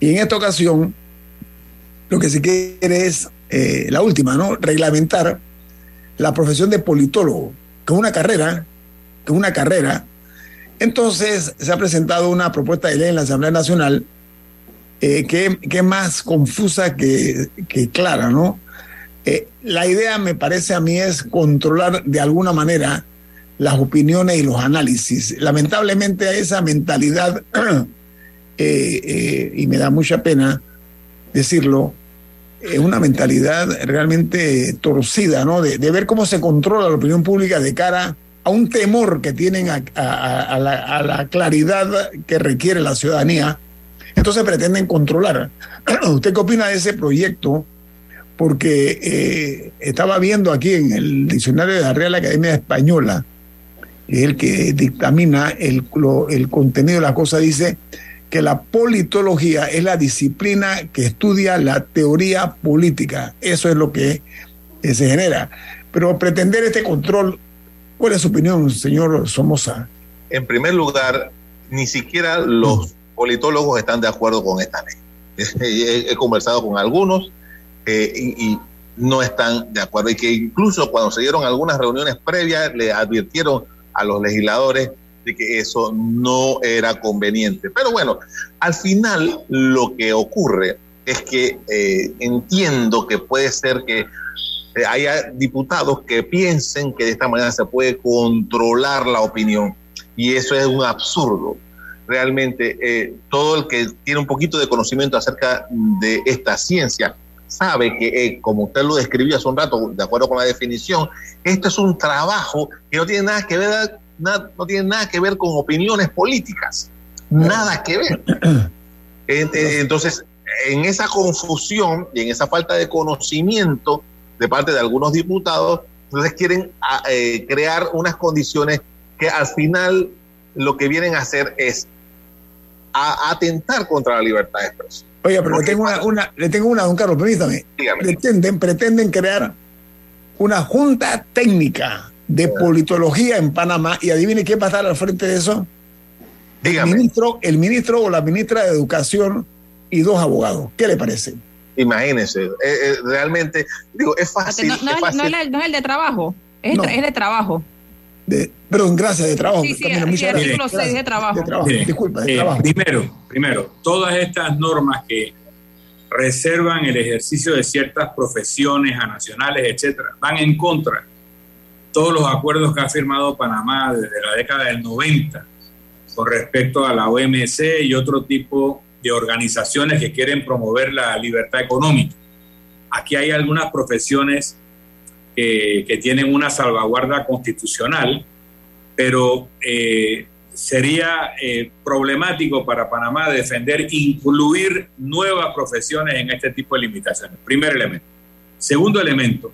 Y en esta ocasión, lo que se quiere es, eh, la última, ¿no? Reglamentar la profesión de politólogo, que es una carrera, que es una carrera entonces se ha presentado una propuesta de ley en la Asamblea Nacional eh, que, es más confusa que, clara, ¿no? Eh, la idea, me parece a mí, es controlar de alguna manera las opiniones y los análisis. Lamentablemente esa mentalidad, eh, y me da mucha pena decirlo, es una mentalidad realmente torcida, ¿no? De, de, ver cómo se controla la opinión pública de cara a un temor que tienen a, la, claridad que requiere la ciudadanía, entonces pretenden controlar. ¿Usted qué opina de ese proyecto? Porque eh, estaba viendo aquí en el diccionario de la Real Academia Española, el que dictamina el, el contenido de la cosa, dice que la politología es la disciplina que estudia la teoría política. Eso es lo que se genera. Pero pretender este control ¿Cuál es su opinión, señor Somoza? En primer lugar, ni siquiera los politólogos están de acuerdo con esta ley. He, conversado con algunos eh, y, no están de acuerdo. Y que incluso cuando se dieron algunas reuniones previas, le advirtieron a los legisladores de que eso no era conveniente. Pero bueno, al final lo que ocurre es que eh, entiendo que puede ser que haya diputados que piensen que de esta manera se puede controlar la opinión. Y eso es un absurdo. Realmente, eh, todo el que tiene un poquito de conocimiento acerca de esta ciencia sabe que, eh, como usted lo describió hace un rato, de acuerdo con la definición, esto es un trabajo que no tiene nada que ver, no tiene nada que ver con opiniones políticas. Nada que ver. Entonces, en esa confusión y en esa falta de conocimiento, de parte de algunos diputados, entonces quieren ah, eh, crear unas condiciones que al final lo que vienen a hacer es atentar contra la libertad de expresión. Oye, pero le tengo una, le tengo una, don Carlos, permítame. Pretenden, pretenden crear una junta técnica de politología en Panamá y adivine quién va a estar al frente de eso. El ministro, el ministro o la ministra de Educación y dos abogados. ¿Qué le parece? Imagínense, eh, eh, realmente, digo, es fácil. No, es, el, de trabajo, es, de trabajo. De, perdón, gracias, de trabajo. Sí, sí, artículo 6 de trabajo. Disculpa, de eh, trabajo. Primero, primero, todas estas normas que reservan el ejercicio de ciertas profesiones a nacionales, etcétera, van en contra todos los acuerdos que ha firmado Panamá desde la década del 90 con respecto a la OMC y otro tipo de organizaciones que quieren promover la libertad económica. Aquí hay algunas profesiones que tienen una salvaguarda constitucional, pero eh, sería eh, problemático para Panamá defender incluir nuevas profesiones en este tipo de limitaciones. Primer elemento. Segundo elemento,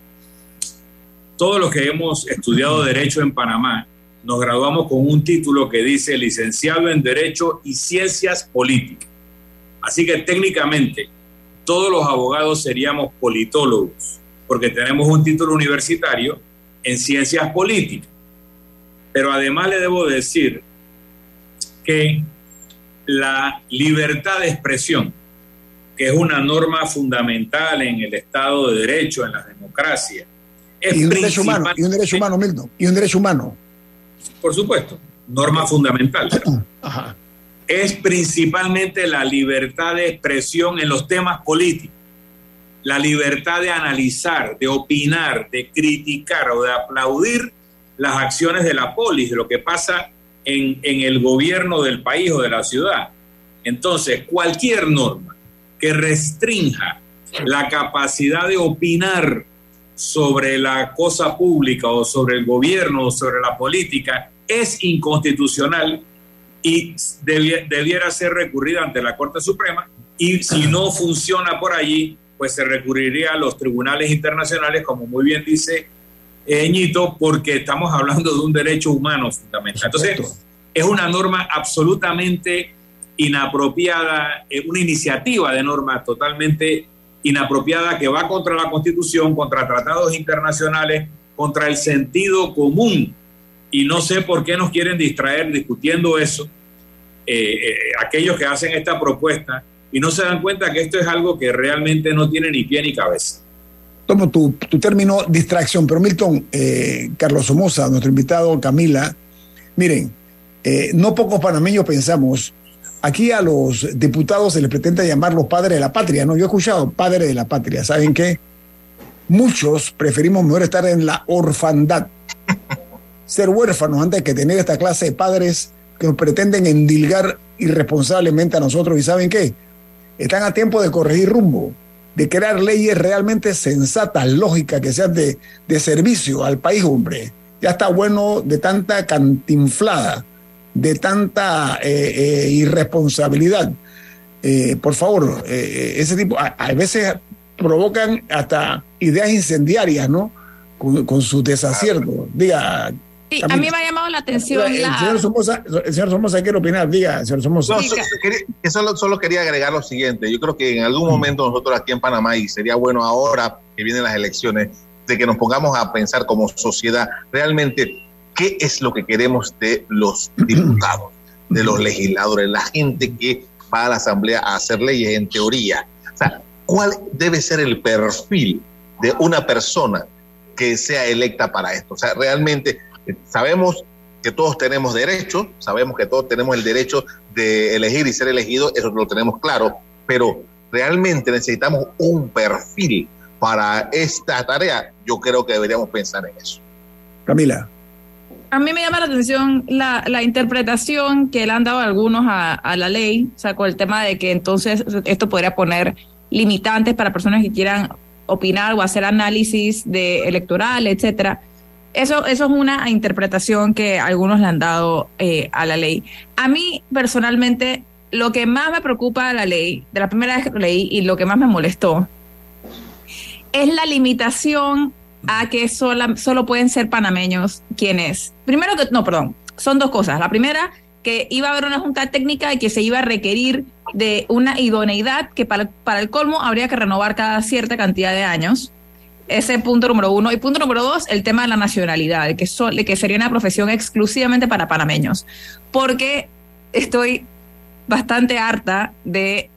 todos los que hemos estudiado derecho en Panamá nos graduamos con un título que dice licenciado en Derecho y Ciencias Políticas. Así que técnicamente todos los abogados seríamos politólogos, porque tenemos un título universitario en ciencias políticas. Pero además le debo decir que la libertad de expresión que es una norma fundamental en el Estado de Derecho, en la democracia. y un derecho humano, y un derecho humano, Milton, y un derecho humano. Por supuesto, norma fundamental. Es principalmente la libertad de expresión en los temas políticos, la libertad de analizar, de opinar, de criticar o de aplaudir las acciones de la polis, de lo que pasa en, en el gobierno del país o de la ciudad. Entonces, cualquier norma que restrinja la capacidad de opinar sobre la cosa pública o sobre el gobierno o sobre la política es inconstitucional y debiera ser recurrida ante la Corte Suprema y si no funciona por allí, pues se recurriría a los tribunales internacionales, como muy bien dice Ñito, porque estamos hablando de un derecho humano fundamental. Entonces, es una norma absolutamente inapropiada, eh, una iniciativa de norma totalmente inapropiada que va contra la Constitución, contra tratados internacionales, contra el sentido común. Y no sé por qué nos quieren distraer discutiendo eso, eh, eh, aquellos que hacen esta propuesta, y no se dan cuenta que esto es algo que realmente no tiene ni pie ni cabeza. Tomo tu, tu término distracción, pero Milton, Carlos Somoza, nuestro invitado, Camila, miren, no pocos panameños pensamos aquí a los diputados se les pretende llamar los padres de la patria, ¿no? Yo he escuchado padres de la patria, ¿saben qué? Muchos preferimos mejor estar en la orfandad, ser huérfanos antes que tener esta clase de padres que nos pretenden endilgar irresponsablemente a nosotros. ¿Y saben qué? Están a tiempo de corregir rumbo, de crear leyes realmente sensatas, lógicas, que sean de, de servicio al país, hombre. Ya está bueno de tanta cantinflada de tanta eh, eh, irresponsabilidad. Eh, por favor, ese tipo, a, veces provocan hasta ideas incendiarias, ¿no? Con, su desacierto. Diga. Sí, a mí me ha llamado la atención. El, señor Somoza, el señor Somoza quiere opinar. Diga, señor Somoza. solo, solo, quería agregar lo siguiente. Yo creo que en algún momento nosotros aquí en Panamá, y sería bueno ahora que vienen las elecciones, de que nos pongamos a pensar como sociedad realmente qué es lo que queremos de los diputados, de los legisladores, la gente que va a la Asamblea a hacer leyes en teoría. O sea, ¿cuál debe ser el perfil de una persona que sea electa para esto? O sea, realmente sabemos que todos tenemos derechos, sabemos que todos tenemos el derecho de elegir y ser elegidos, eso lo tenemos claro, pero realmente necesitamos un perfil para esta tarea. Yo creo que deberíamos pensar en eso. Camila a mí me llama la atención la, la interpretación que le han dado algunos a, a, la ley, o sea, con el tema de que entonces esto podría poner limitantes para personas que quieran opinar o hacer análisis de electoral, etcétera. Eso, eso es una interpretación que algunos le han dado eh, a la ley. A mí, personalmente, lo que más me preocupa de la ley, de la primera vez que lo leí y lo que más me molestó, es la limitación a que solo pueden ser panameños quienes. Primero que, no, perdón, son dos cosas. La primera, que iba a haber una junta técnica y que se iba a requerir de una idoneidad que para, para el colmo habría que renovar cada cierta cantidad de años. Ese punto número uno. Y punto número dos, el tema de la nacionalidad, que, que sería una profesión exclusivamente para panameños. Porque estoy bastante harta de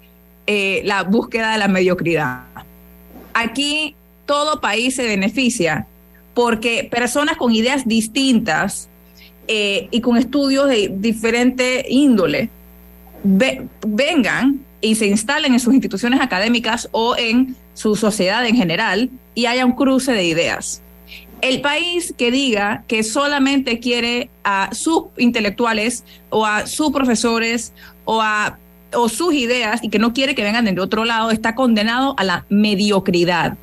eh, la búsqueda de la mediocridad. Aquí todo país se beneficia porque personas con ideas distintas eh, y con estudios de diferente índole vengan y se instalen en sus instituciones académicas o en su sociedad en general y haya un cruce de ideas. El país que diga que solamente quiere a sus intelectuales o a sus profesores o a o sus ideas y que no quiere que vengan de otro lado está condenado a la mediocridad.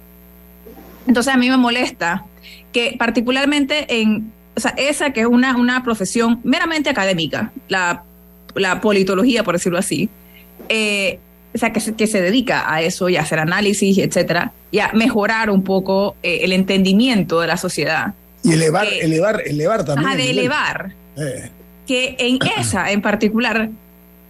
Entonces a mí me molesta que particularmente en, o sea, esa que es una, una profesión meramente académica, la, la politología, por decirlo así, eh, o sea, que se, que se dedica a eso y a hacer análisis, etcétera, y a mejorar un poco eh, el entendimiento de la sociedad. Y elevar, elevar, elevar también. De elevar. Eh. Que en esa en particular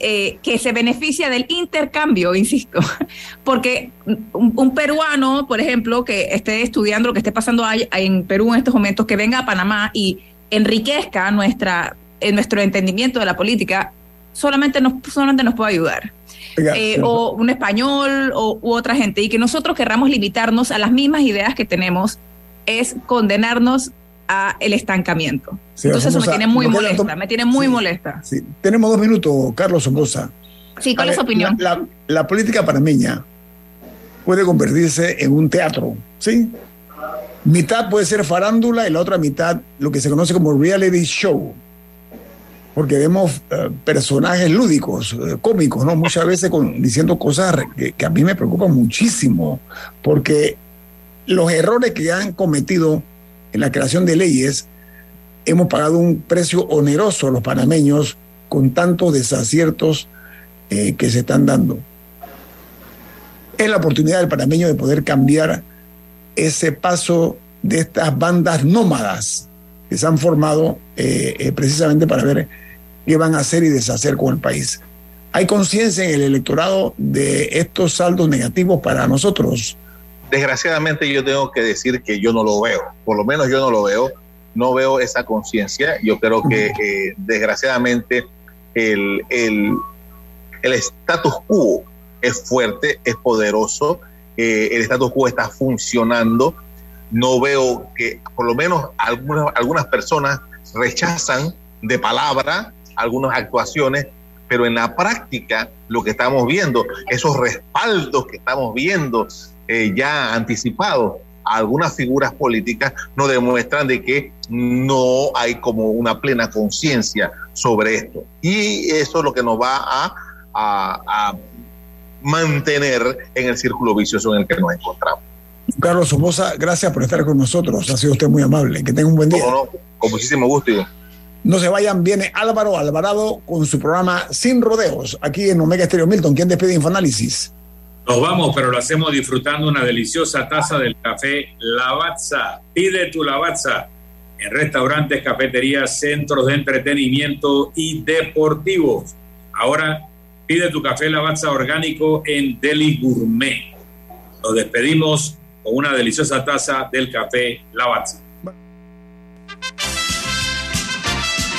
eh, que se beneficia del intercambio, insisto, porque un, peruano, por ejemplo, que esté estudiando lo que esté pasando en Perú en estos momentos, que venga a Panamá y enriquezca nuestra, en nuestro entendimiento de la política, solamente nos, solamente nos puede ayudar. eh, o un español o, u otra gente, y que nosotros querramos limitarnos a las mismas ideas que tenemos, es condenarnos a el estancamiento. Entonces eso me tiene muy molesta, me tiene muy molesta. Tenemos dos minutos, Carlos Somoza. Sí, ¿cuál es su opinión? La, la, política panameña puede convertirse en un teatro, ¿sí? Mitad puede ser farándula y la otra mitad lo que se conoce como reality show. Porque vemos eh, personajes lúdicos, eh, cómicos, ¿no? Muchas veces diciendo cosas que, a mí me preocupan muchísimo. Porque los errores que han cometido en la creación de leyes, hemos pagado un precio oneroso los panameños con tantos desaciertos eh, que se están dando. Es la oportunidad del panameño de poder cambiar ese paso de estas bandas nómadas que se han formado precisamente para ver qué van a hacer y deshacer con el país. ¿Hay conciencia en el electorado de estos saldos negativos para nosotros? Desgraciadamente yo tengo que decir que yo no lo veo, por lo menos yo no lo veo, no veo esa conciencia. Yo creo que eh, desgraciadamente el, el, el, status quo es fuerte, es poderoso, eh, el status quo está funcionando. No veo que por lo menos algunas, algunas personas rechazan de palabra algunas actuaciones, pero en la práctica lo que estamos viendo, esos respaldos que estamos viendo eh, ya anticipado algunas figuras políticas nos demuestran de que no hay como una plena conciencia sobre esto. Y eso es lo que nos va a, a, mantener en el círculo vicioso en el que nos encontramos. Carlos Somoza, gracias por estar con nosotros. Ha sido usted muy amable. Que tenga un buen día. con muchísimo gusto. No se vayan, viene Álvaro Alvarado con su programa Sin Rodeos, aquí en Omega Estéreo Milton. ¿Quién despide Infoanálisis? Nos vamos, pero lo hacemos disfrutando una deliciosa taza del café Lavazza. Pide tu Lavazza en restaurantes, cafeterías, centros de entretenimiento y deportivos. Ahora pide tu café Lavazza orgánico en Deli Gourmet. Nos despedimos con una deliciosa taza del café Lavazza.